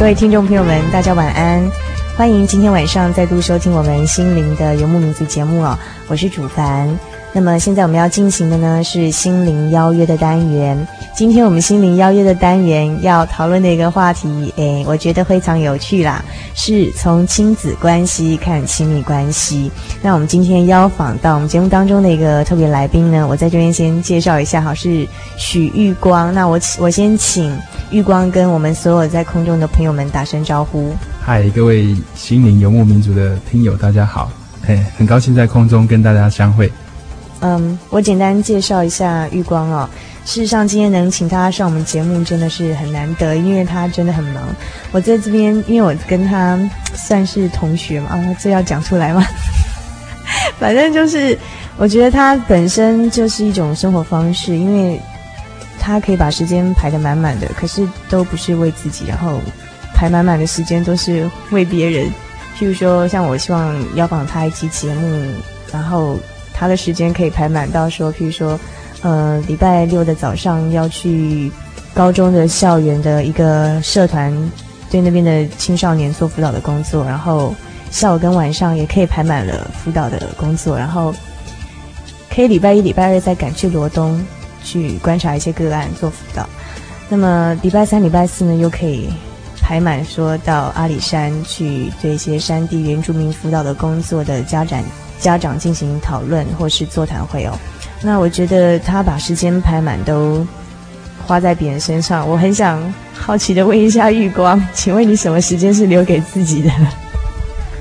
各位听众朋友们，大家晚安！欢迎今天晚上再度收听我们心灵的游牧民族节目哦，我是主凡。那么现在我们要进行的呢是心灵邀约的单元。今天我们心灵邀约的单元要讨论的一个话题，诶，我觉得非常有趣啦，是从亲子关系看亲密关系。那我们今天邀访到我们节目当中的一个特别来宾呢，我在这边先介绍一下哈，是许玉光。那我我先请玉光跟我们所有在空中的朋友们打声招呼。嗨，各位心灵游牧民族的听友，大家好，嘿，很高兴在空中跟大家相会。嗯，我简单介绍一下玉光哦。事实上，今天能请他上我们节目真的是很难得，因为他真的很忙。我在这边，因为我跟他算是同学嘛，啊，这要讲出来吗？反正就是，我觉得他本身就是一种生活方式，因为他可以把时间排得满满的，可是都不是为自己，然后排满满的时间都是为别人。譬如说，像我希望邀访他一期节目，然后他的时间可以排满到说，譬如说。呃，礼拜六的早上要去高中的校园的一个社团，对那边的青少年做辅导的工作，然后下午跟晚上也可以排满了辅导的工作，然后可以礼拜一、礼拜二再赶去罗东去观察一些个案做辅导，那么礼拜三、礼拜四呢又可以排满，说到阿里山去对一些山地原住民辅导的工作的家长家长进行讨论或是座谈会哦。那我觉得他把时间排满都花在别人身上，我很想好奇的问一下玉光，请问你什么时间是留给自己的？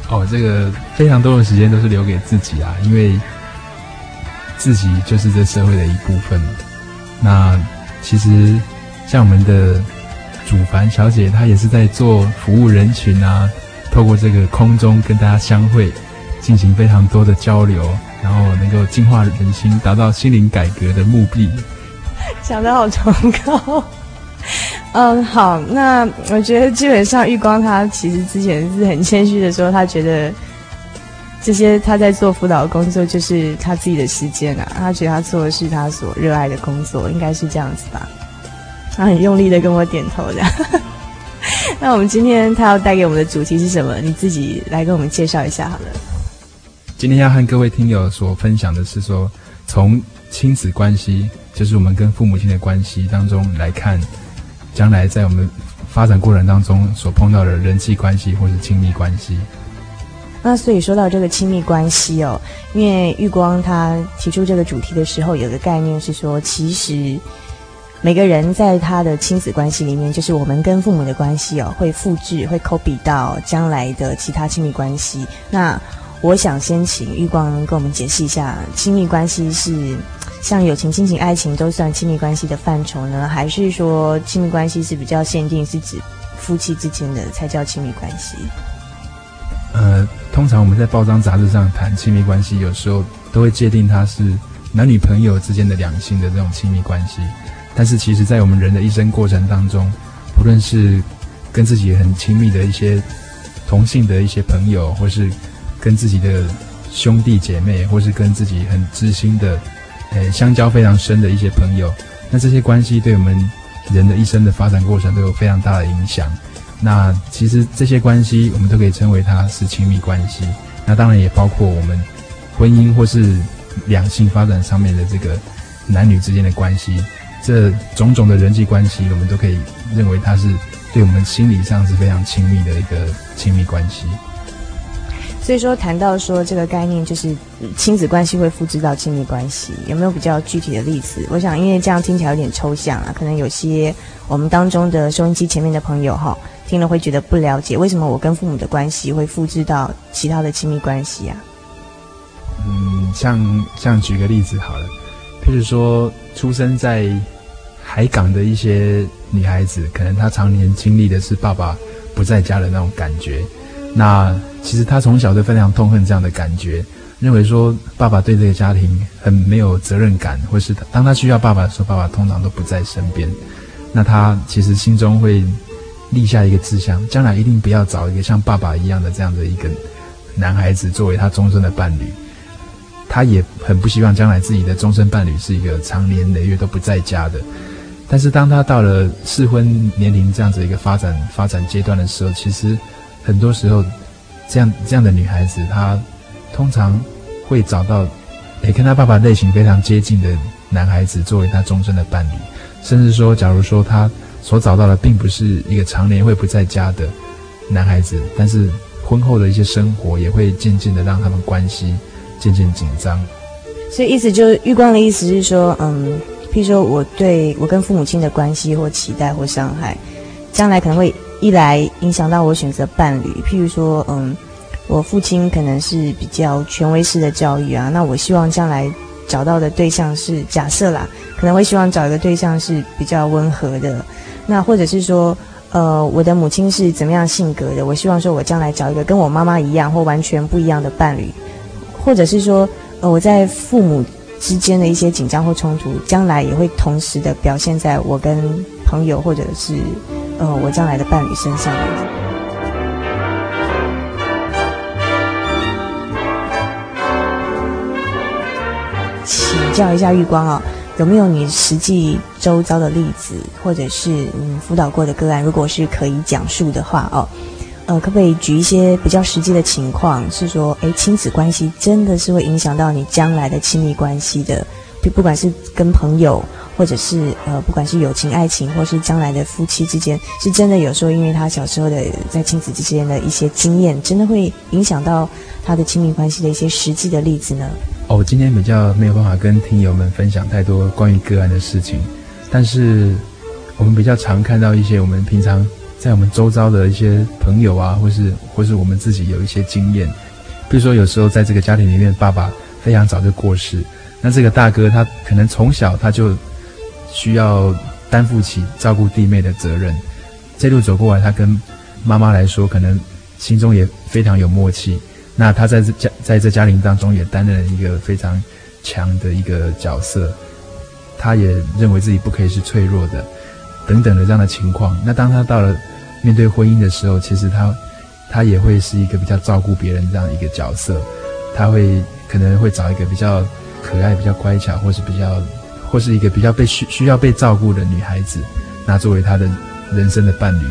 哦，这个非常多的时间都是留给自己啊，因为自己就是这社会的一部分。那其实像我们的主凡小姐，她也是在做服务人群啊，透过这个空中跟大家相会，进行非常多的交流。然后能够净化人心，达到心灵改革的目的。讲得好崇高。嗯，好，那我觉得基本上玉光他其实之前是很谦虚的说，他觉得这些他在做辅导工作就是他自己的时间啊，他觉得他做的是他所热爱的工作，应该是这样子吧。他很用力的跟我点头的。那我们今天他要带给我们的主题是什么？你自己来跟我们介绍一下好了。今天要和各位听友所分享的是说，从亲子关系，就是我们跟父母亲的关系当中来看，将来在我们发展过程当中所碰到的人际关系或是亲密关系。那所以说到这个亲密关系哦，因为玉光他提出这个主题的时候，有个概念是说，其实每个人在他的亲子关系里面，就是我们跟父母的关系哦，会复制、会 copy 到将来的其他亲密关系。那我想先请玉光跟我们解释一下，亲密关系是像友情、亲情、爱情都算亲密关系的范畴呢，还是说亲密关系是比较限定，是指夫妻之间的才叫亲密关系？呃，通常我们在报章杂志上谈亲密关系，有时候都会界定它是男女朋友之间的两性的这种亲密关系，但是其实在我们人的一生过程当中，不论是跟自己很亲密的一些同性的一些朋友，或是跟自己的兄弟姐妹，或是跟自己很知心的，呃，相交非常深的一些朋友，那这些关系对我们人的一生的发展过程都有非常大的影响。那其实这些关系，我们都可以称为它是亲密关系。那当然也包括我们婚姻或是两性发展上面的这个男女之间的关系，这种种的人际关系，我们都可以认为它是对我们心理上是非常亲密的一个亲密关系。所以说，谈到说这个概念，就是亲子关系会复制到亲密关系，有没有比较具体的例子？我想，因为这样听起来有点抽象啊，可能有些我们当中的收音机前面的朋友哈，听了会觉得不了解，为什么我跟父母的关系会复制到其他的亲密关系啊？嗯，像像举个例子好了，譬如说，出生在海港的一些女孩子，可能她常年经历的是爸爸不在家的那种感觉，那。其实他从小就非常痛恨这样的感觉，认为说爸爸对这个家庭很没有责任感，或是当他需要爸爸的时候，爸爸通常都不在身边。那他其实心中会立下一个志向，将来一定不要找一个像爸爸一样的这样的一个男孩子作为他终身的伴侣。他也很不希望将来自己的终身伴侣是一个长年累月都不在家的。但是当他到了适婚年龄这样子一个发展发展阶段的时候，其实很多时候。这样这样的女孩子，她通常会找到，诶，跟她爸爸类型非常接近的男孩子作为她终身的伴侣，甚至说，假如说她所找到的并不是一个常年会不在家的男孩子，但是婚后的一些生活也会渐渐的让他们关系渐渐紧张。所以意思就是，玉光的意思是说，嗯，譬如说我对我跟父母亲的关系或期待或伤害，将来可能会。一来影响到我选择伴侣，譬如说，嗯，我父亲可能是比较权威式的教育啊，那我希望将来找到的对象是假设啦，可能会希望找一个对象是比较温和的，那或者是说，呃，我的母亲是怎么样性格的，我希望说我将来找一个跟我妈妈一样或完全不一样的伴侣，或者是说，呃，我在父母之间的一些紧张或冲突，将来也会同时的表现在我跟朋友或者是。呃，我将来的伴侣身上，请教一下玉光啊、哦，有没有你实际周遭的例子，或者是嗯辅导过的个案，如果是可以讲述的话哦，呃，可不可以举一些比较实际的情况，是说，诶，亲子关系真的是会影响到你将来的亲密关系的，不不管是跟朋友。或者是呃，不管是友情、爱情，或是将来的夫妻之间，是真的有时候，因为他小时候的在亲子之间的一些经验，真的会影响到他的亲密关系的一些实际的例子呢？哦，今天比较没有办法跟听友们分享太多关于个案的事情，但是我们比较常看到一些我们平常在我们周遭的一些朋友啊，或是或是我们自己有一些经验，比如说有时候在这个家庭里面，爸爸非常早就过世，那这个大哥他可能从小他就。需要担负起照顾弟妹的责任，这路走过来，他跟妈妈来说，可能心中也非常有默契。那他在这家在这家庭当中也担任了一个非常强的一个角色，他也认为自己不可以是脆弱的，等等的这样的情况。那当他到了面对婚姻的时候，其实他他也会是一个比较照顾别人这样一个角色，他会可能会找一个比较可爱、比较乖巧，或是比较。或是一个比较被需需要被照顾的女孩子，那作为她的人生的伴侣。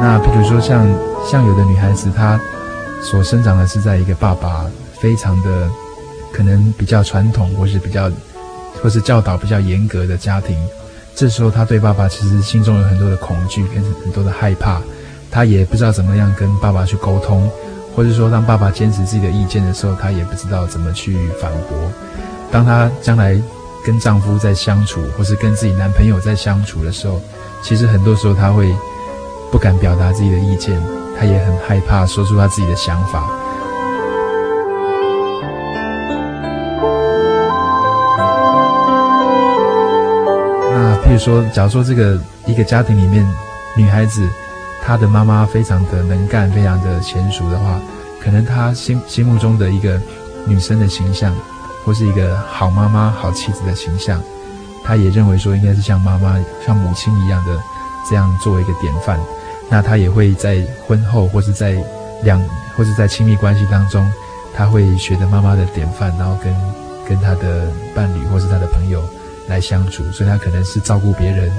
那比如说像像有的女孩子，她所生长的是在一个爸爸非常的可能比较传统，或是比较或是教导比较严格的家庭。这时候，他对爸爸其实心中有很多的恐惧跟很多的害怕，他也不知道怎么样跟爸爸去沟通，或者说当爸爸坚持自己的意见的时候，他也不知道怎么去反驳。当他将来跟丈夫在相处，或是跟自己男朋友在相处的时候，其实很多时候他会不敢表达自己的意见，他也很害怕说出他自己的想法。譬如说，假如说这个一个家庭里面，女孩子她的妈妈非常的能干，非常的娴熟的话，可能她心心目中的一个女生的形象，或是一个好妈妈、好妻子的形象。她也认为说，应该是像妈妈、像母亲一样的这样作为一个典范。那他也会在婚后或是在两或是在亲密关系当中，他会学着妈妈的典范，然后跟跟他的伴侣或是他的朋友来相处。所以他可能是照顾别人，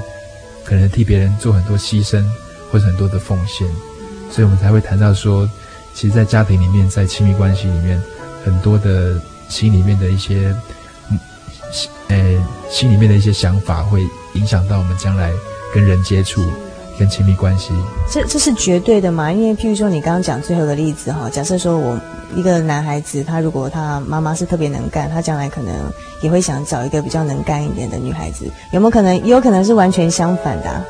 可能替别人做很多牺牲或者很多的奉献。所以我们才会谈到说，其实，在家庭里面，在亲密关系里面，很多的心里面的一些。呃，心里面的一些想法会影响到我们将来跟人接触、跟亲密关系。这这是绝对的嘛？因为譬如说你刚刚讲最后的例子哈，假设说我一个男孩子，他如果他妈妈是特别能干，他将来可能也会想找一个比较能干一点的女孩子。有没有可能？也有可能是完全相反的啊。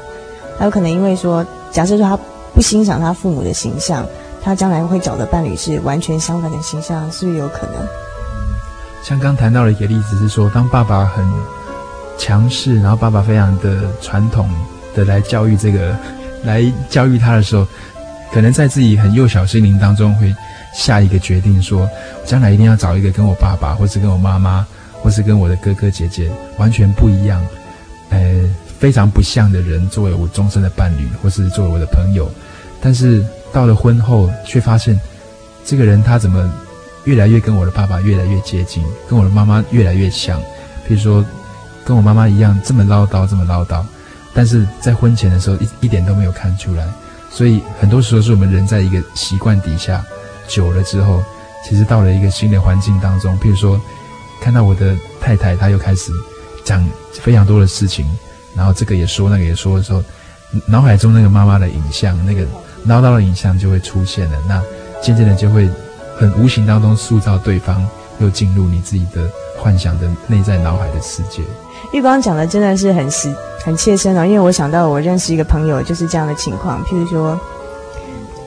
他有可能因为说，假设说他不欣赏他父母的形象，他将来会找的伴侣是完全相反的形象，是不是有可能？像刚谈到的一个例子是说，当爸爸很强势，然后爸爸非常的传统的来教育这个，来教育他的时候，可能在自己很幼小心灵当中会下一个决定说，将来一定要找一个跟我爸爸，或是跟我妈妈，或是跟我的哥哥姐姐完全不一样，呃，非常不像的人作为我终身的伴侣，或是作为我的朋友。但是到了婚后，却发现这个人他怎么？越来越跟我的爸爸越来越接近，跟我的妈妈越来越像。比如说，跟我妈妈一样这么唠叨，这么唠叨，但是在婚前的时候一一点都没有看出来。所以很多时候是我们人在一个习惯底下久了之后，其实到了一个新的环境当中，譬如说看到我的太太，她又开始讲非常多的事情，然后这个也说，那个也说的时候，脑海中那个妈妈的影像，那个唠叨的影像就会出现了。那渐渐的就会。很无形当中塑造对方，又进入你自己的幻想的内在脑海的世界。玉光讲的真的是很实、很切身哦，因为我想到我认识一个朋友就是这样的情况。譬如说，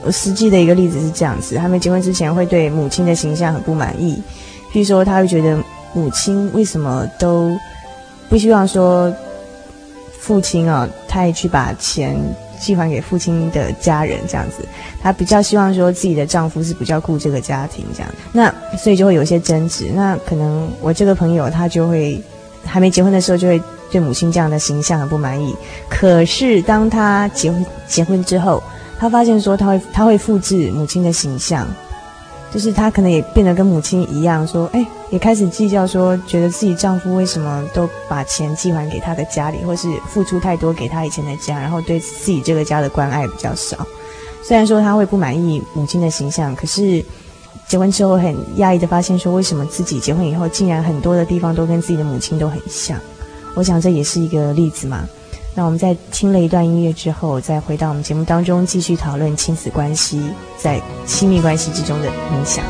我实际的一个例子是这样子：他们结婚之前会对母亲的形象很不满意，譬如说他会觉得母亲为什么都不希望说父亲啊，他也去把钱。寄还给父亲的家人这样子，他比较希望说自己的丈夫是比较顾这个家庭这样，那所以就会有一些争执。那可能我这个朋友他就会还没结婚的时候就会对母亲这样的形象很不满意。可是当他结婚结婚之后，他发现说他会他会复制母亲的形象。就是她可能也变得跟母亲一样，说，哎，也开始计较，说觉得自己丈夫为什么都把钱寄还给她的家里，或是付出太多给她以前的家，然后对自己这个家的关爱比较少。虽然说她会不满意母亲的形象，可是结婚之后很讶异的发现，说为什么自己结婚以后，竟然很多的地方都跟自己的母亲都很像。我想这也是一个例子嘛。那我们在听了一段音乐之后，再回到我们节目当中，继续讨论亲子关系在亲密关系之中的影响。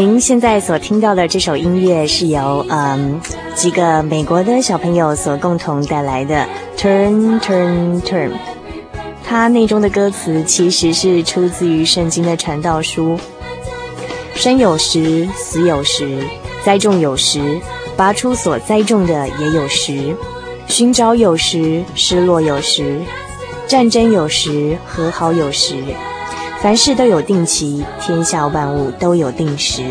您现在所听到的这首音乐是由嗯几个美国的小朋友所共同带来的 Turn Turn Turn，它内中的歌词其实是出自于圣经的传道书：生有时，死有时；栽种有时，拔出所栽种的也有时；寻找有时，失落有时；战争有时，和好有时。凡事都有定期，天下万物都有定时。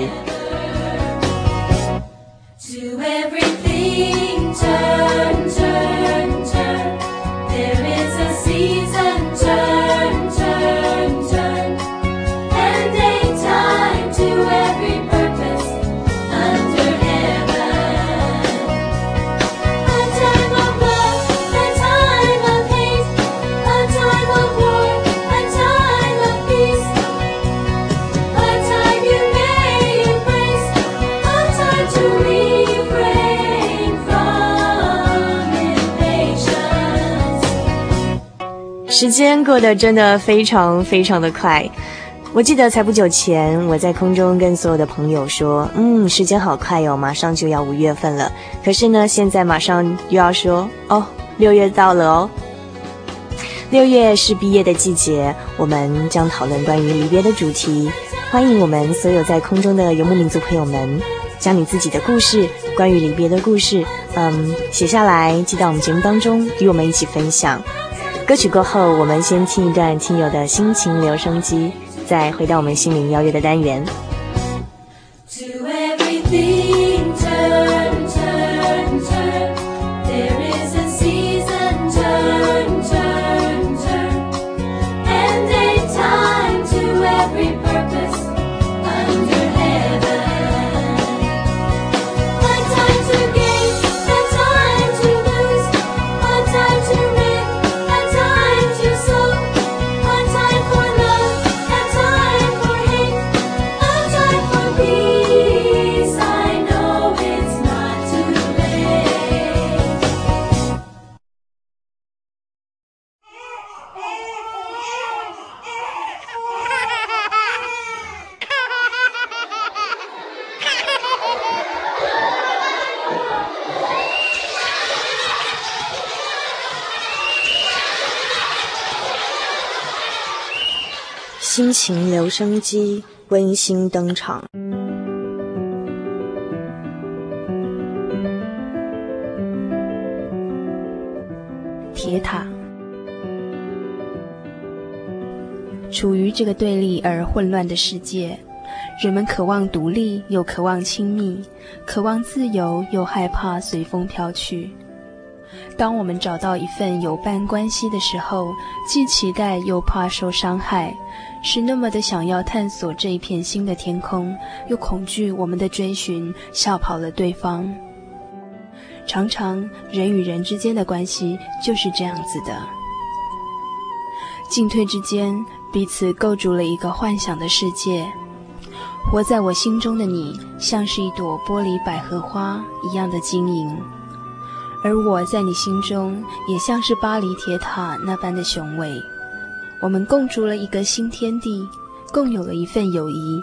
时间过得真的非常非常的快。我记得才不久前，我在空中跟所有的朋友说：“嗯，时间好快哦，马上就要五月份了。”可是呢，现在马上又要说：“哦，六月到了哦。”六月是毕业的季节，我们将讨论关于离别的主题。欢迎我们所有在空中的游牧民族朋友们，将你自己的故事，关于离别的故事，嗯，写下来寄到我们节目当中，与我们一起分享。歌曲过后，我们先听一段亲友的心情留声机。再回到我们心灵邀约的单元。心情留声机温馨登场。铁塔，处于这个对立而混乱的世界，人们渴望独立，又渴望亲密；渴望自由，又害怕随风飘去。当我们找到一份有伴关系的时候，既期待又怕受伤害。是那么的想要探索这一片新的天空，又恐惧我们的追寻吓跑了对方。常常人与人之间的关系就是这样子的，进退之间彼此构筑了一个幻想的世界。活在我心中的你，像是一朵玻璃百合花一样的晶莹，而我在你心中也像是巴黎铁塔那般的雄伟。我们共筑了一个新天地，共有了一份友谊，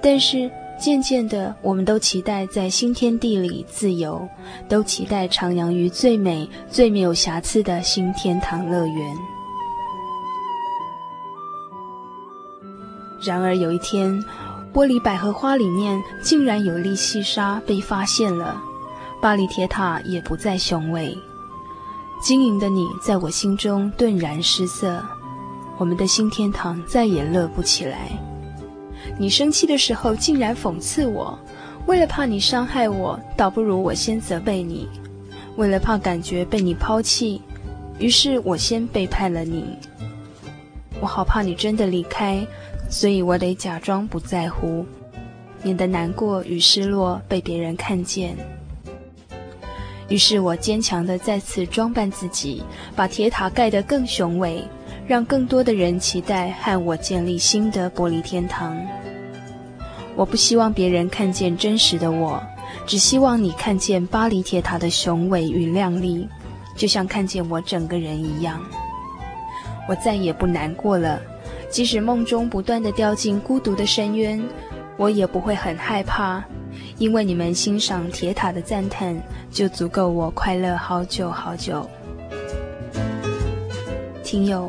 但是渐渐的，我们都期待在新天地里自由，都期待徜徉于最美、最没有瑕疵的新天堂乐园。然而有一天，玻璃百合花里面竟然有粒细沙被发现了，巴黎铁塔也不再雄伟，晶莹的你在我心中顿然失色。我们的新天堂再也乐不起来。你生气的时候竟然讽刺我，为了怕你伤害我，倒不如我先责备你。为了怕感觉被你抛弃，于是我先背叛了你。我好怕你真的离开，所以我得假装不在乎，免得难过与失落被别人看见。于是我坚强地再次装扮自己，把铁塔盖得更雄伟。让更多的人期待和我建立新的玻璃天堂。我不希望别人看见真实的我，只希望你看见巴黎铁塔的雄伟与亮丽，就像看见我整个人一样。我再也不难过了，即使梦中不断的掉进孤独的深渊，我也不会很害怕，因为你们欣赏铁塔的赞叹，就足够我快乐好久好久。听友。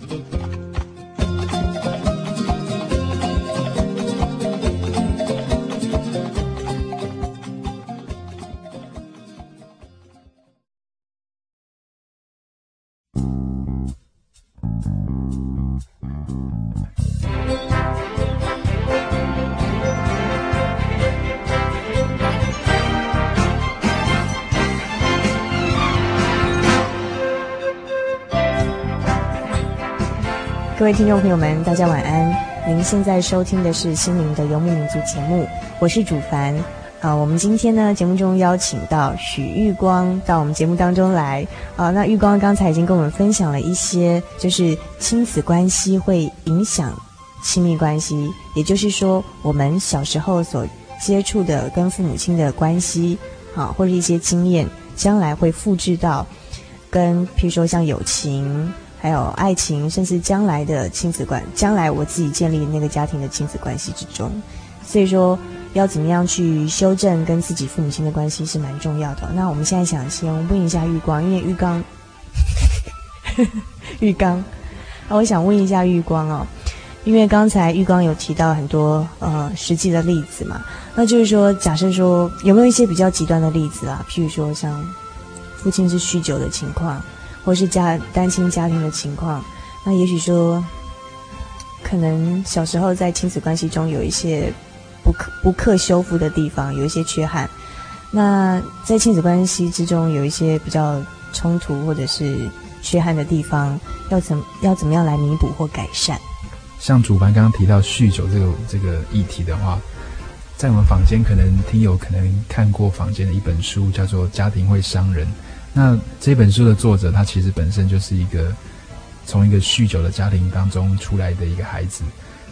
各位听众朋友们，大家晚安。您现在收听的是《心灵的游牧民族》节目，我是主凡。啊，我们今天呢，节目中邀请到许玉光到我们节目当中来。啊，那玉光刚才已经跟我们分享了一些，就是亲子关系会影响亲密关系，也就是说，我们小时候所接触的跟父母亲的关系，啊，或者一些经验，将来会复制到跟，譬如说像友情。还有爱情，甚至将来的亲子关，将来我自己建立那个家庭的亲子关系之中，所以说要怎么样去修正跟自己父母亲的关系是蛮重要的。那我们现在想先问一下玉光，因为玉刚，玉刚，那我想问一下玉光哦，因为刚才玉光有提到很多呃实际的例子嘛，那就是说，假设说有没有一些比较极端的例子啊？譬如说像父亲是酗酒的情况。或是家单亲家庭的情况，那也许说，可能小时候在亲子关系中有一些不可不可修复的地方，有一些缺憾。那在亲子关系之中有一些比较冲突或者是缺憾的地方，要怎要怎么样来弥补或改善？像主办刚刚提到酗酒这个这个议题的话，在我们坊间可能听友可能看过坊间的一本书，叫做《家庭会伤人》。那这本书的作者，他其实本身就是一个从一个酗酒的家庭当中出来的一个孩子。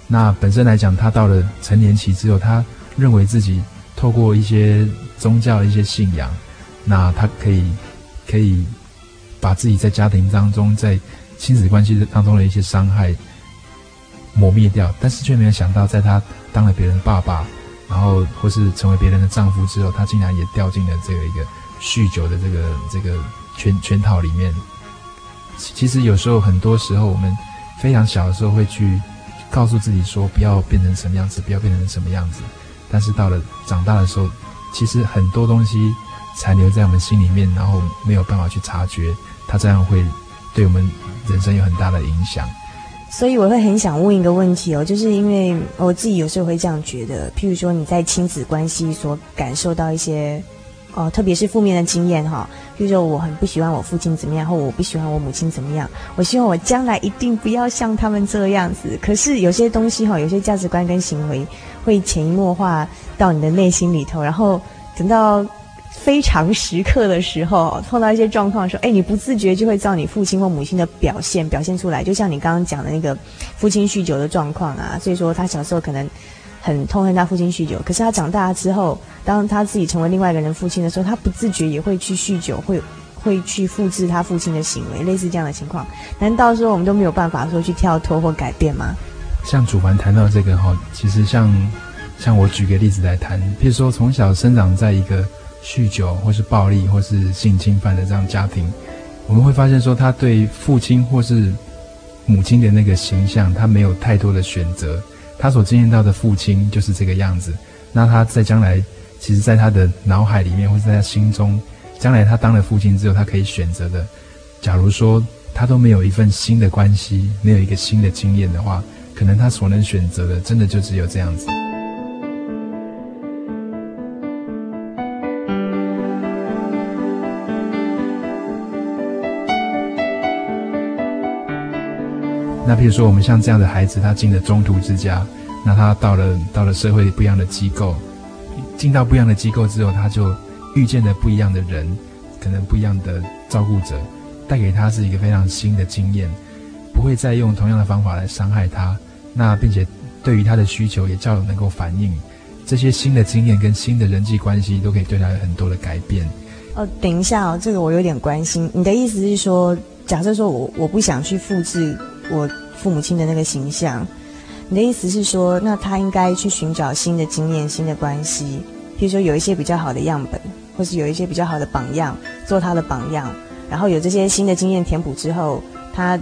那本身来讲，他到了成年期之后，他认为自己透过一些宗教一些信仰，那他可以可以把自己在家庭当中、在亲子关系当中的一些伤害磨灭掉。但是却没有想到，在他当了别人爸爸，然后或是成为别人的丈夫之后，他竟然也掉进了这个一个。酗酒的这个这个圈圈套里面，其实有时候很多时候我们非常小的时候会去告诉自己说不要变成什么样子，不要变成什么样子。但是到了长大的时候，其实很多东西残留在我们心里面，然后没有办法去察觉，它这样会对我们人生有很大的影响。所以我会很想问一个问题哦，就是因为我自己有时候会这样觉得，譬如说你在亲子关系所感受到一些。哦，特别是负面的经验哈，比如说我很不喜欢我父亲怎么样，或我不喜欢我母亲怎么样，我希望我将来一定不要像他们这样子。可是有些东西哈，有些价值观跟行为会潜移默化到你的内心里头，然后等到非常时刻的时候，碰到一些状况说，哎，你不自觉就会照你父亲或母亲的表现表现出来，就像你刚刚讲的那个父亲酗酒的状况啊，所以说他小时候可能。很痛恨他父亲酗酒，可是他长大之后，当他自己成为另外一个人父亲的时候，他不自觉也会去酗酒，会会去复制他父亲的行为，类似这样的情况。难道说我们都没有办法说去跳脱或改变吗？像主凡谈到这个哈，其实像像我举个例子来谈，譬如说从小生长在一个酗酒或是暴力或是性侵犯的这样家庭，我们会发现说他对父亲或是母亲的那个形象，他没有太多的选择。他所经验到的父亲就是这个样子，那他在将来，其实，在他的脑海里面或者在他心中，将来他当了父亲之后，他可以选择的，假如说他都没有一份新的关系，没有一个新的经验的话，可能他所能选择的，真的就只有这样子。那比如说，我们像这样的孩子，他进了中途之家，那他到了到了社会不一样的机构，进到不一样的机构之后，他就遇见了不一样的人，可能不一样的照顾者，带给他是一个非常新的经验，不会再用同样的方法来伤害他。那并且对于他的需求也较能够反应，这些新的经验跟新的人际关系都可以对他有很多的改变。哦，等一下哦，这个我有点关心。你的意思是说，假设说我我不想去复制。我父母亲的那个形象，你的意思是说，那他应该去寻找新的经验、新的关系，譬如说有一些比较好的样本，或是有一些比较好的榜样，做他的榜样，然后有这些新的经验填补之后，他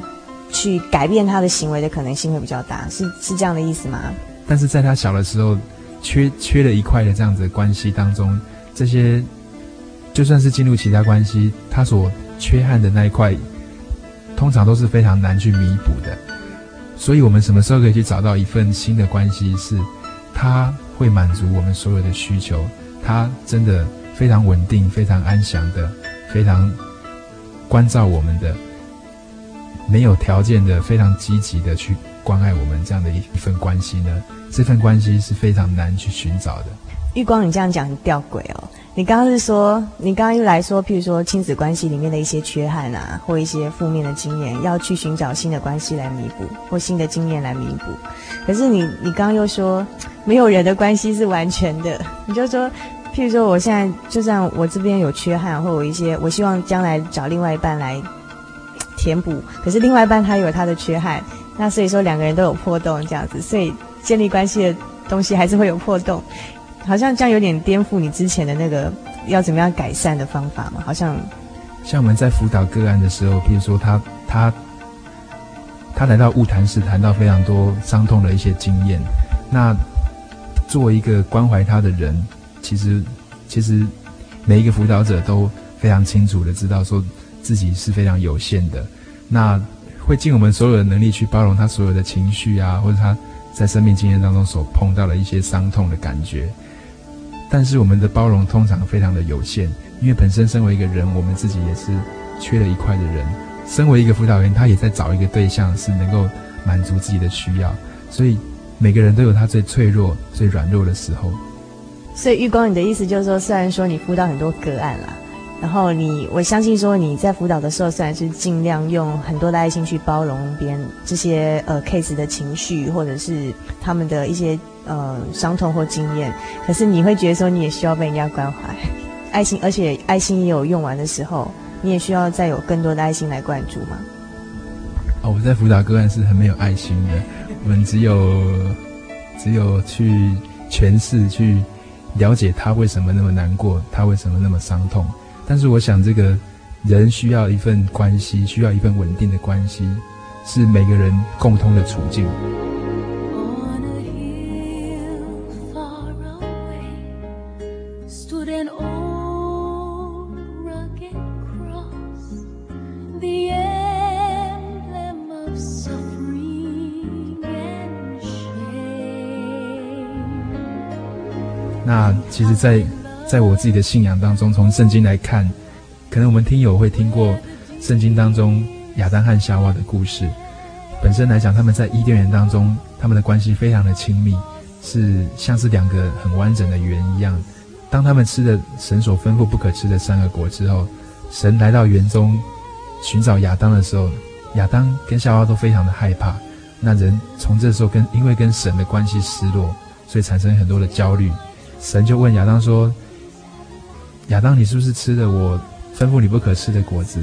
去改变他的行为的可能性会比较大，是是这样的意思吗？但是在他小的时候，缺缺了一块的这样子的关系当中，这些就算是进入其他关系，他所缺憾的那一块。通常都是非常难去弥补的，所以我们什么时候可以去找到一份新的关系，是它会满足我们所有的需求，它真的非常稳定、非常安详的、非常关照我们的，没有条件的、非常积极的去关爱我们这样的一一份关系呢？这份关系是非常难去寻找的。玉光，你这样讲很吊诡哦。你刚刚是说，你刚刚又来说，譬如说亲子关系里面的一些缺憾啊，或一些负面的经验，要去寻找新的关系来弥补，或新的经验来弥补。可是你，你刚刚又说，没有人的关系是完全的。你就说，譬如说，我现在就算我这边有缺憾，或有一些，我希望将来找另外一半来填补，可是另外一半他有他的缺憾，那所以说两个人都有破洞，这样子，所以建立关系的东西还是会有破洞。好像这样有点颠覆你之前的那个要怎么样改善的方法嘛？好像像我们在辅导个案的时候，譬如说他他他来到晤谈室，谈到非常多伤痛的一些经验。那作为一个关怀他的人，其实其实每一个辅导者都非常清楚的知道，说自己是非常有限的。那会尽我们所有的能力去包容他所有的情绪啊，或者他在生命经验当中所碰到的一些伤痛的感觉。但是我们的包容通常非常的有限，因为本身身为一个人，我们自己也是缺了一块的人。身为一个辅导员，他也在找一个对象，是能够满足自己的需要。所以每个人都有他最脆弱、最软弱的时候。所以玉光，你的意思就是说，虽然说你辅导很多个案啦，然后你我相信说你在辅导的时候，虽然是尽量用很多的爱心去包容别人这些呃 case 的情绪，或者是他们的一些。呃，伤痛或经验，可是你会觉得说你也需要被人家关怀，爱心，而且爱心也有用完的时候，你也需要再有更多的爱心来灌注吗？哦，我在辅导个案是很没有爱心的，我们只有只有去诠释、去了解他为什么那么难过，他为什么那么伤痛。但是我想，这个人需要一份关系，需要一份稳定的关系，是每个人共通的处境。其实在，在我自己的信仰当中，从圣经来看，可能我们听友会听过圣经当中亚当和夏娃的故事。本身来讲，他们在伊甸园当中，他们的关系非常的亲密，是像是两个很完整的圆一样。当他们吃了神所吩咐不可吃的三个果之后，神来到园中寻找亚当的时候，亚当跟夏娃都非常的害怕。那人从这时候跟因为跟神的关系失落，所以产生很多的焦虑。神就问亚当说：“亚当，你是不是吃了我吩咐你不可吃的果子？”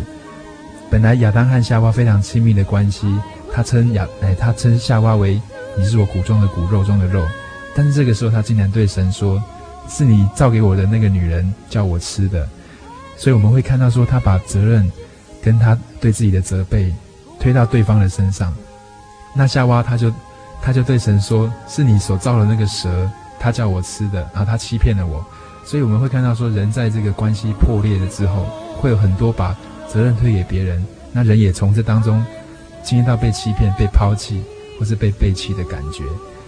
本来亚当和夏娃非常亲密的关系，他称亚哎，他称夏娃为“你是我骨中的骨，肉中的肉”。但是这个时候，他竟然对神说：“是你造给我的那个女人叫我吃的。”所以我们会看到说，他把责任跟他对自己的责备推到对方的身上。那夏娃他就他就对神说：“是你所造的那个蛇。”他叫我吃的，然后他欺骗了我，所以我们会看到说，人在这个关系破裂了之后，会有很多把责任推给别人，那人也从这当中经历到被欺骗、被抛弃或是被背弃的感觉。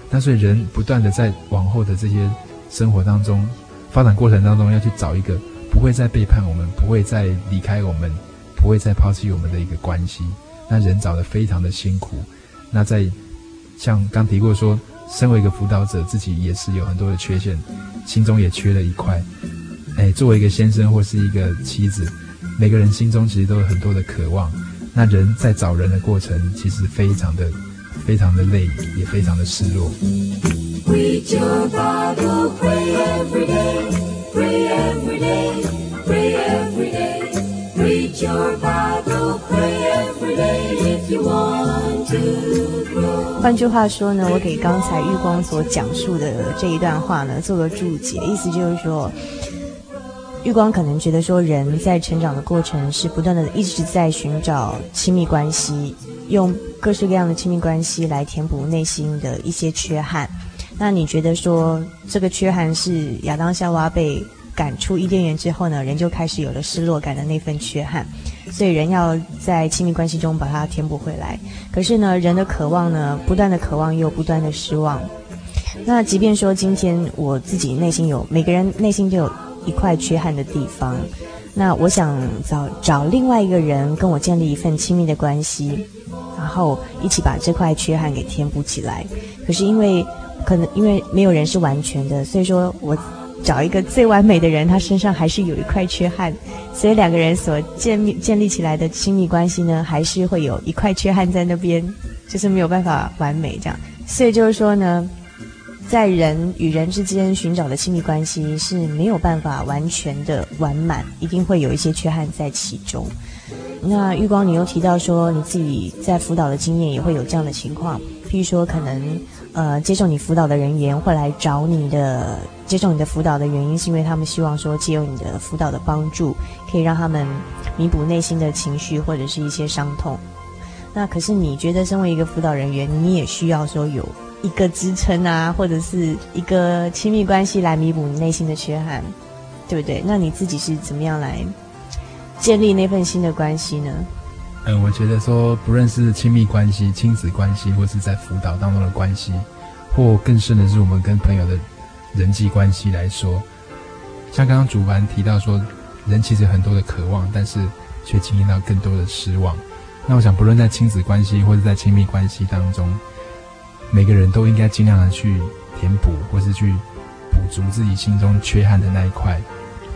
那所以人不断的在往后的这些生活当中发展过程当中，要去找一个不会再背叛我们、不会再离开我们、不会再抛弃我们的一个关系。那人找得非常的辛苦。那在像刚提过说。身为一个辅导者，自己也是有很多的缺陷，心中也缺了一块。哎，作为一个先生或是一个妻子，每个人心中其实都有很多的渴望。那人在找人的过程，其实非常的、非常的累，也非常的失落。换句话说呢，我给刚才玉光所讲述的这一段话呢做个注解，意思就是说，玉光可能觉得说，人在成长的过程是不断的一直在寻找亲密关系，用各式各样的亲密关系来填补内心的一些缺憾。那你觉得说，这个缺憾是亚当夏娃被赶出伊甸园之后呢，人就开始有了失落感的那份缺憾？所以人要在亲密关系中把它填补回来。可是呢，人的渴望呢，不断的渴望又不断的失望。那即便说今天我自己内心有，每个人内心都有一块缺憾的地方。那我想找找另外一个人跟我建立一份亲密的关系，然后一起把这块缺憾给填补起来。可是因为可能因为没有人是完全的，所以说我找一个最完美的人，他身上还是有一块缺憾，所以两个人所建立建立起来的亲密关系呢，还是会有一块缺憾在那边，就是没有办法完美这样。所以就是说呢。在人与人之间寻找的亲密关系是没有办法完全的完满，一定会有一些缺憾在其中。那玉光，你又提到说你自己在辅导的经验也会有这样的情况，譬如说可能呃接受你辅导的人员会来找你的，接受你的辅导的原因是因为他们希望说借由你的辅导的帮助，可以让他们弥补内心的情绪或者是一些伤痛。那可是你觉得身为一个辅导人员，你也需要说有。一个支撑啊，或者是一个亲密关系来弥补你内心的缺憾，对不对？那你自己是怎么样来建立那份新的关系呢？嗯，我觉得说，不论是亲密关系、亲子关系，或是在辅导当中的关系，或更深的是我们跟朋友的人际关系来说，像刚刚主凡提到说，人其实很多的渴望，但是却经历到更多的失望。那我想，不论在亲子关系或者在亲密关系当中，每个人都应该尽量的去填补，或是去补足自己心中缺憾的那一块。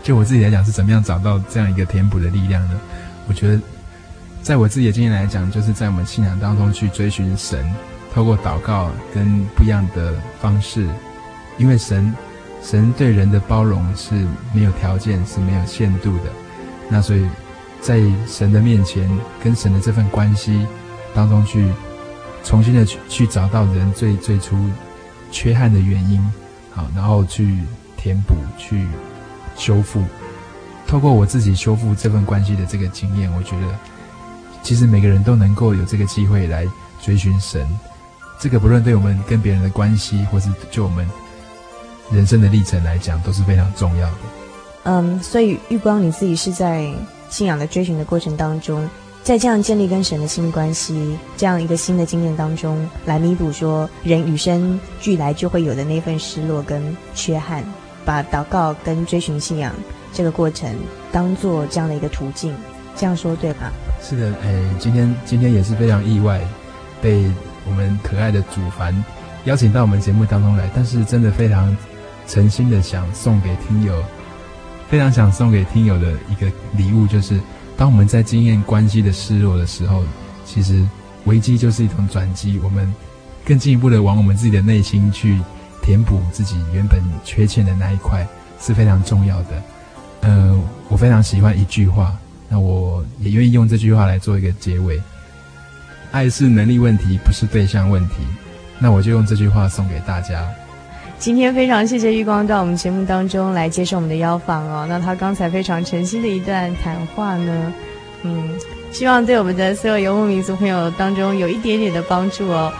就我自己来讲，是怎么样找到这样一个填补的力量呢？我觉得，在我自己的经验来讲，就是在我们信仰当中去追寻神，透过祷告跟不一样的方式，因为神神对人的包容是没有条件，是没有限度的。那所以，在神的面前，跟神的这份关系当中去。重新的去去找到人最最初缺憾的原因，好，然后去填补、去修复。透过我自己修复这份关系的这个经验，我觉得其实每个人都能够有这个机会来追寻神。这个不论对我们跟别人的关系，或是就我们人生的历程来讲，都是非常重要的。嗯，所以玉光你自己是在信仰的追寻的过程当中。在这样建立跟神的亲密关系，这样一个新的经验当中，来弥补说人与生俱来就会有的那份失落跟缺憾，把祷告跟追寻信仰这个过程当做这样的一个途径，这样说对吧？是的，哎，今天今天也是非常意外，被我们可爱的祖凡邀请到我们节目当中来，但是真的非常诚心的想送给听友，非常想送给听友的一个礼物就是。当我们在经验关系的失落的时候，其实危机就是一种转机。我们更进一步的往我们自己的内心去填补自己原本缺欠的那一块，是非常重要的。呃，我非常喜欢一句话，那我也愿意用这句话来做一个结尾：爱是能力问题，不是对象问题。那我就用这句话送给大家。今天非常谢谢玉光到我们节目当中来接受我们的邀访哦。那他刚才非常诚心的一段谈话呢，嗯，希望对我们的所有游牧民族朋友当中有一点点的帮助哦。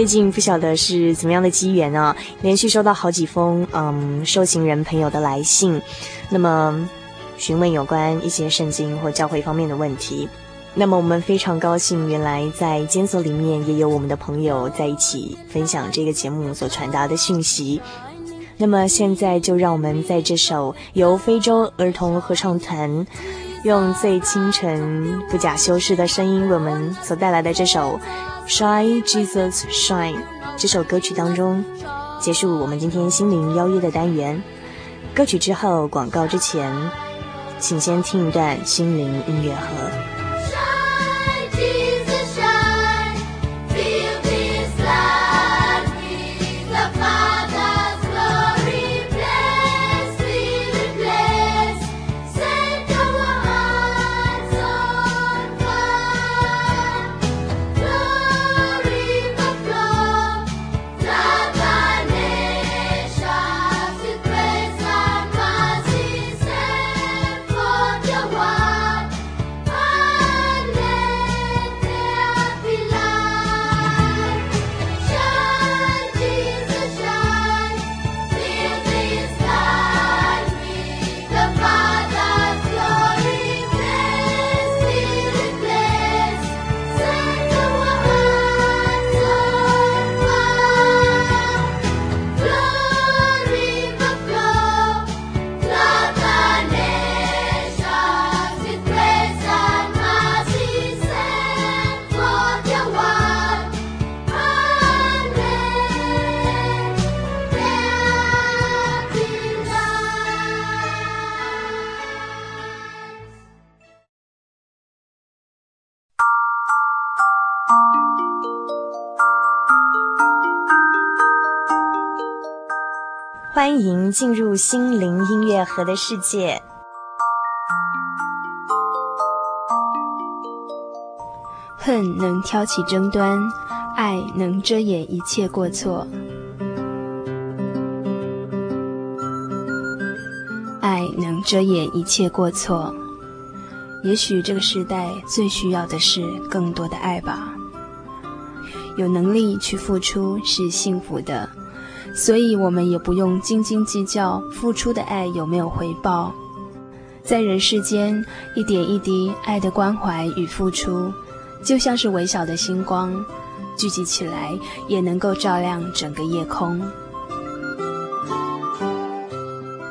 最近不晓得是怎么样的机缘啊，连续收到好几封嗯受刑人朋友的来信，那么询问有关一些圣经或教会方面的问题。那么我们非常高兴，原来在监所里面也有我们的朋友在一起分享这个节目所传达的讯息。那么现在就让我们在这首由非洲儿童合唱团用最清纯不假修饰的声音为我们所带来的这首。Shine Jesus Shine 这首歌曲当中，结束我们今天心灵邀约的单元。歌曲之后，广告之前，请先听一段心灵音乐盒。进入心灵音乐盒的世界。恨能挑起争端，爱能遮掩一切过错。爱能遮掩一切过错。也许这个时代最需要的是更多的爱吧。有能力去付出是幸福的，所以我们也不用斤斤计较付出的爱有没有回报。在人世间，一点一滴爱的关怀与付出。就像是微小的星光，聚集起来也能够照亮整个夜空。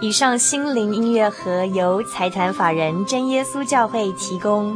以上心灵音乐盒由财团法人真耶稣教会提供。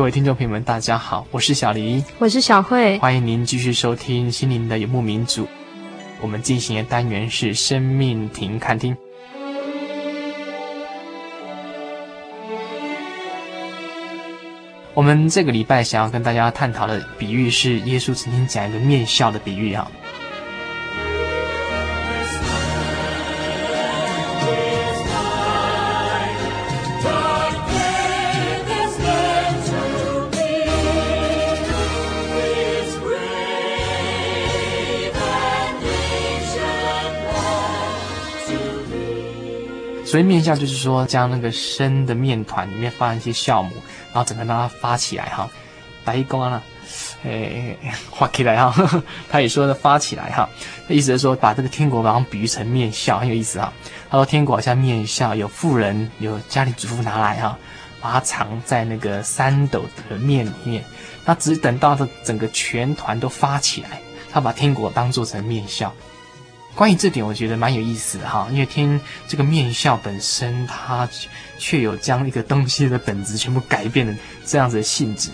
各位听众朋友们，大家好，我是小黎，我是小慧，欢迎您继续收听心灵的游牧民族。我们进行的单元是生命停看听。我们这个礼拜想要跟大家探讨的比喻是耶稣曾经讲一个面笑的比喻啊。所以面酵就是说，将那个生的面团里面放一些酵母，然后整个让它发起来哈，打一光了，哎，发起来哈。他也说的发起来哈，他意思是说把这个天国好像比喻成面酵，很有意思哈。他说天国好像面酵，有富人有家庭主妇拿来哈，把它藏在那个三斗的面里面，他只等到这整个全团都发起来，他把天国当做成面酵。关于这点，我觉得蛮有意思的哈，因为听这个面酵本身，它却有将一个东西的本质全部改变的这样子的性质。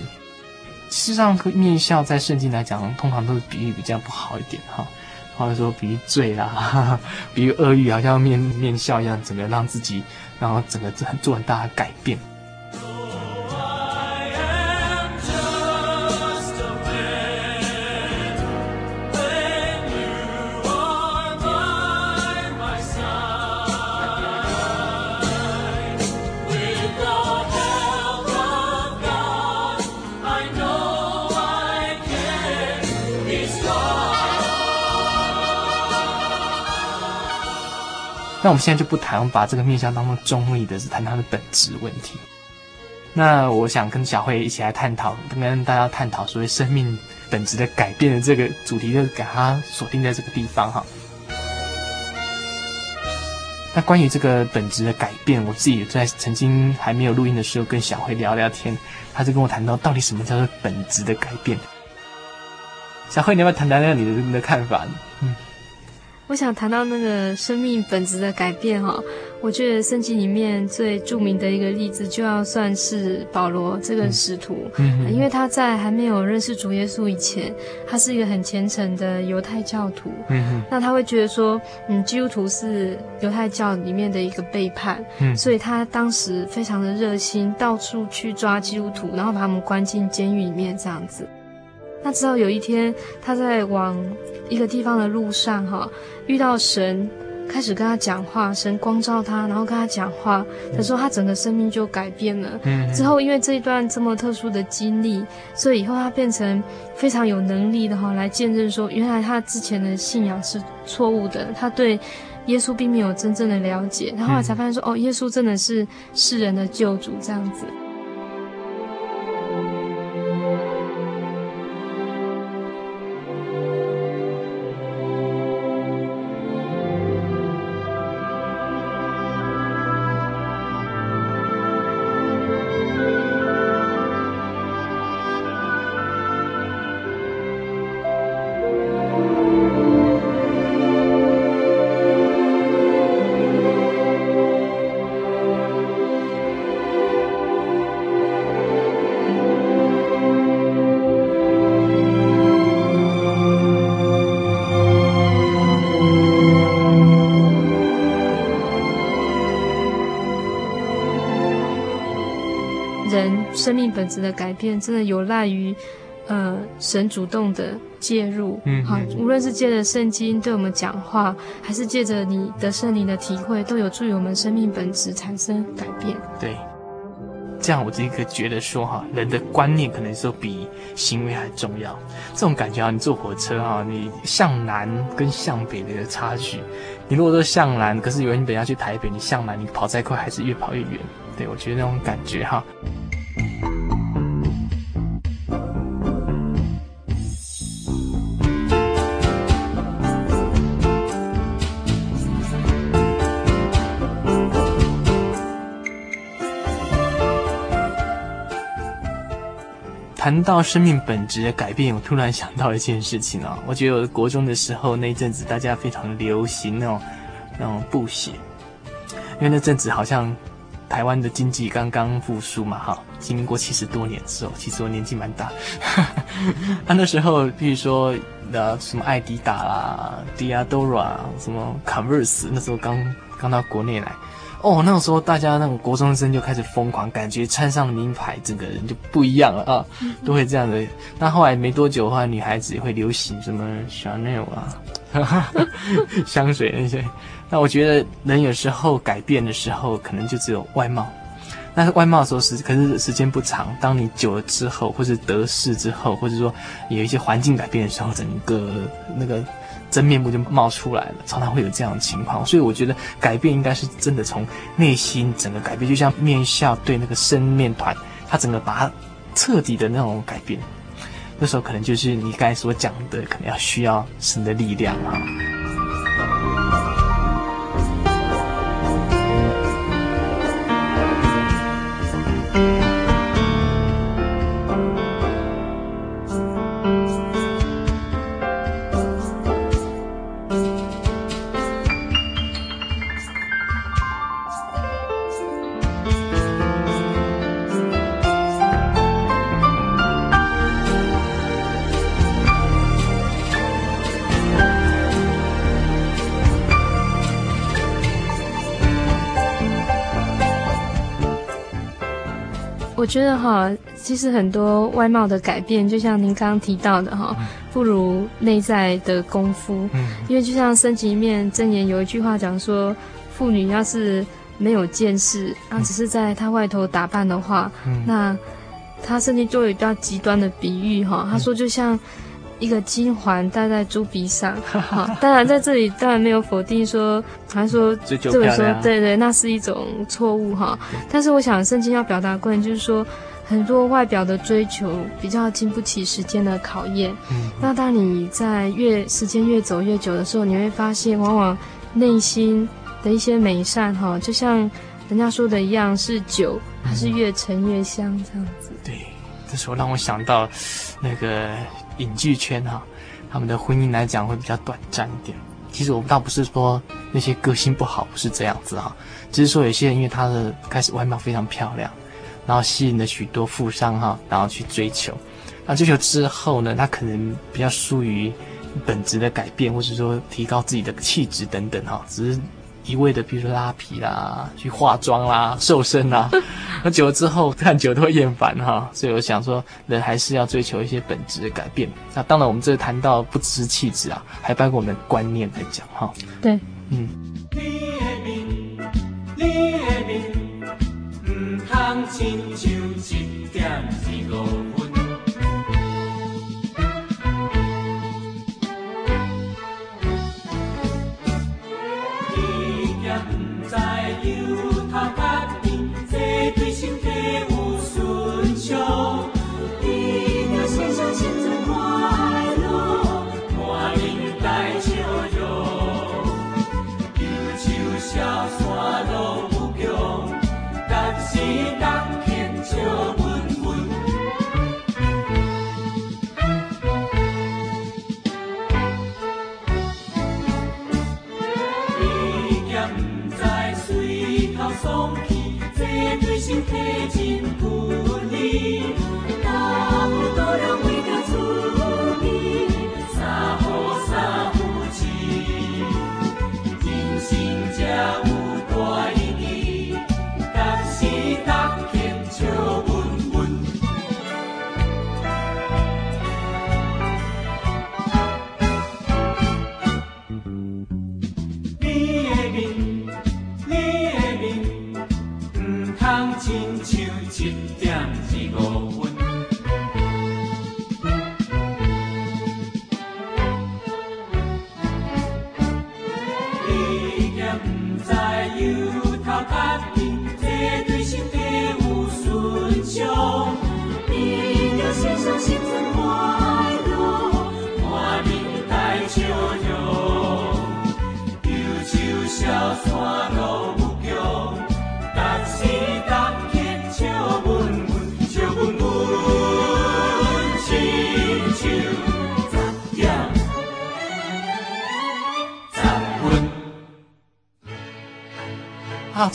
事实上，面酵在圣经来讲，通常都是比喻比较不好一点哈，或者说比喻罪啦，比喻恶欲，好像面面酵一样，整个让自己，然后整个做很大的改变。那我们现在就不谈，把这个面向当中中立的，是谈它的本质问题。那我想跟小慧一起来探讨，跟大家探讨所谓生命本质的改变的这个主题，就给它锁定在这个地方哈。那关于这个本质的改变，我自己在曾经还没有录音的时候，跟小慧聊聊天，他就跟我谈到到底什么叫做本质的改变。小慧，你要不要谈谈你的你的看法？嗯。我想谈到那个生命本质的改变哈，我觉得圣经里面最著名的一个例子，就要算是保罗这个使徒，嗯，因为他在还没有认识主耶稣以前，他是一个很虔诚的犹太教徒，嗯，那他会觉得说，嗯，基督徒是犹太教里面的一个背叛，嗯，所以他当时非常的热心，到处去抓基督徒，然后把他们关进监狱里面这样子。那直到有一天，他在往一个地方的路上，哈，遇到神，开始跟他讲话，神光照他，然后跟他讲话他说，他整个生命就改变了。嗯，之后因为这一段这么特殊的经历，所以以后他变成非常有能力的哈，来见证说，原来他之前的信仰是错误的，他对耶稣并没有真正的了解，他后来才发现说，哦，耶稣真的是世人的救主这样子。本质的改变，真的有赖于，呃，神主动的介入。嗯，好，无论是借着圣经对我们讲话，还是借着你的圣灵的体会，都有助于我们生命本质产生改变。对，这样我这个觉得说哈，人的观念可能说比行为还重要。这种感觉啊，你坐火车哈，你向南跟向北的一个差距，你如果说向南，可是有人等下去台北，你向南，你跑再快还是越跑越远。对，我觉得那种感觉哈。谈到生命本质的改变，我突然想到一件事情啊，我觉得我国中的时候那一阵子，大家非常流行那种那种布鞋，因为那阵子好像台湾的经济刚刚复苏嘛，哈，经过七十多年之后，其实我年纪蛮大，他那时候，比如说呃什么艾迪达啦、Diadora、什么 Converse，那时候刚刚到国内来。哦，那个时候大家那种国中生就开始疯狂，感觉穿上名牌，整个人就不一样了啊，都会这样的。那后来没多久的话，女孩子也会流行什么 Chanel 啊，香水那些。那我觉得人有时候改变的时候，可能就只有外貌。但是外貌的时候时，可是时间不长。当你久了之后，或是得势之后，或者说有一些环境改变的时候，整个那个。真面目就冒出来了，常常会有这样的情况，所以我觉得改变应该是真的从内心整个改变，就像面笑对那个生面团，它整个把它彻底的那种改变，那时候可能就是你刚才所讲的，可能要需要神的力量啊。觉得哈，其实很多外貌的改变，就像您刚刚提到的哈，不如内在的功夫。嗯，因为就像升级里面真言有一句话讲说，妇女要是没有见识，啊，只是在她外头打扮的话，嗯，那她甚至做一比较极端的比喻哈，她说就像。一个金环戴在猪鼻上，好，当然在这里当然没有否定说，还说这么说，对对，那是一种错误哈。但是我想圣经要表达的观点就是说，很多外表的追求比较经不起时间的考验。嗯，那当你在越时间越走越久的时候，你会发现，往往内心的一些美善哈，就像人家说的一样，是酒，它是越陈越香这样子。对，这时候让我想到那个。影剧圈哈，他们的婚姻来讲会比较短暂一点。其实我倒不是说那些个性不好，不是这样子哈，只是说有些人因为他的开始外貌非常漂亮，然后吸引了许多富商哈，然后去追求。那追求之后呢，他可能比较疏于本质的改变，或是说提高自己的气质等等哈，只是。一味的，比如说拉皮啦，去化妆啦，瘦身啦，那久了之后看久都会厌烦哈。所以我想说，人还是要追求一些本质的改变。那当然，我们这谈到不只是气质啊，还包括我们的观念来讲哈。对，嗯。啊，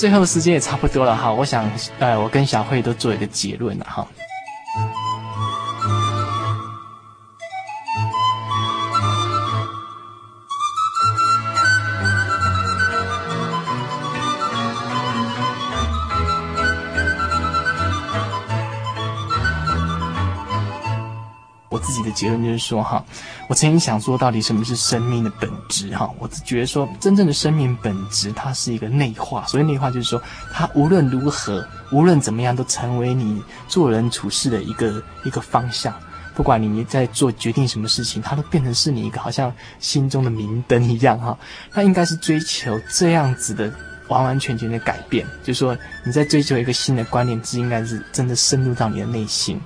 最后时间也差不多了哈，我想，呃，我跟小慧都做一个结论了哈。说，哈，我曾经想说，到底什么是生命的本质？哈，我只觉得说，真正的生命本质，它是一个内化。所谓内化，就是说，它无论如何，无论怎么样，都成为你做人处事的一个一个方向。不管你在做决定什么事情，它都变成是你一个好像心中的明灯一样，哈。那应该是追求这样子的完完全全的改变，就是说你在追求一个新的观念，是应该是真的深入到你的内心。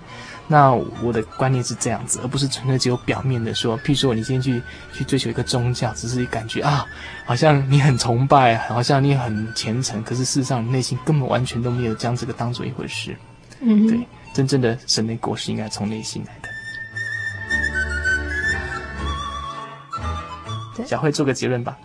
那我的观念是这样子，而不是纯粹只有表面的说，譬如说你今天去去追求一个宗教，只是感觉啊，好像你很崇拜，好像你很虔诚，可是事实上你内心根本完全都没有将这个当做一回事。嗯，对，真正的神的果实应该从内心来的。对，小慧做个结论吧。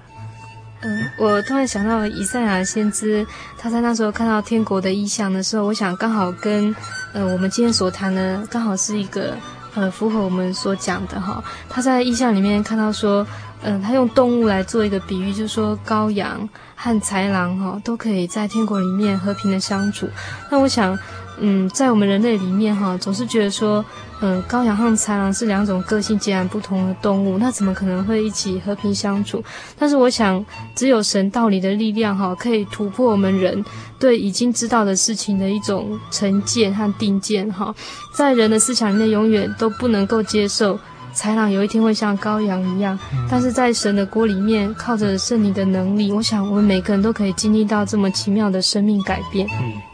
嗯，我突然想到以赛亚先知，他在那时候看到天国的意象的时候，我想刚好跟，呃，我们今天所谈呢刚好是一个，呃，符合我们所讲的哈。他在意象里面看到说，嗯、他用动物来做一个比喻，就是说羔羊和豺狼哈都可以在天国里面和平的相处。那我想。嗯，在我们人类里面哈，总是觉得说，嗯，羔羊和豺狼是两种个性截然不同的动物，那怎么可能会一起和平相处？但是我想，只有神道理的力量哈，可以突破我们人对已经知道的事情的一种成见和定见哈，在人的思想里面永远都不能够接受豺狼有一天会像羔羊一样，但是在神的锅里面，靠着圣灵的能力，我想我们每个人都可以经历到这么奇妙的生命改变。嗯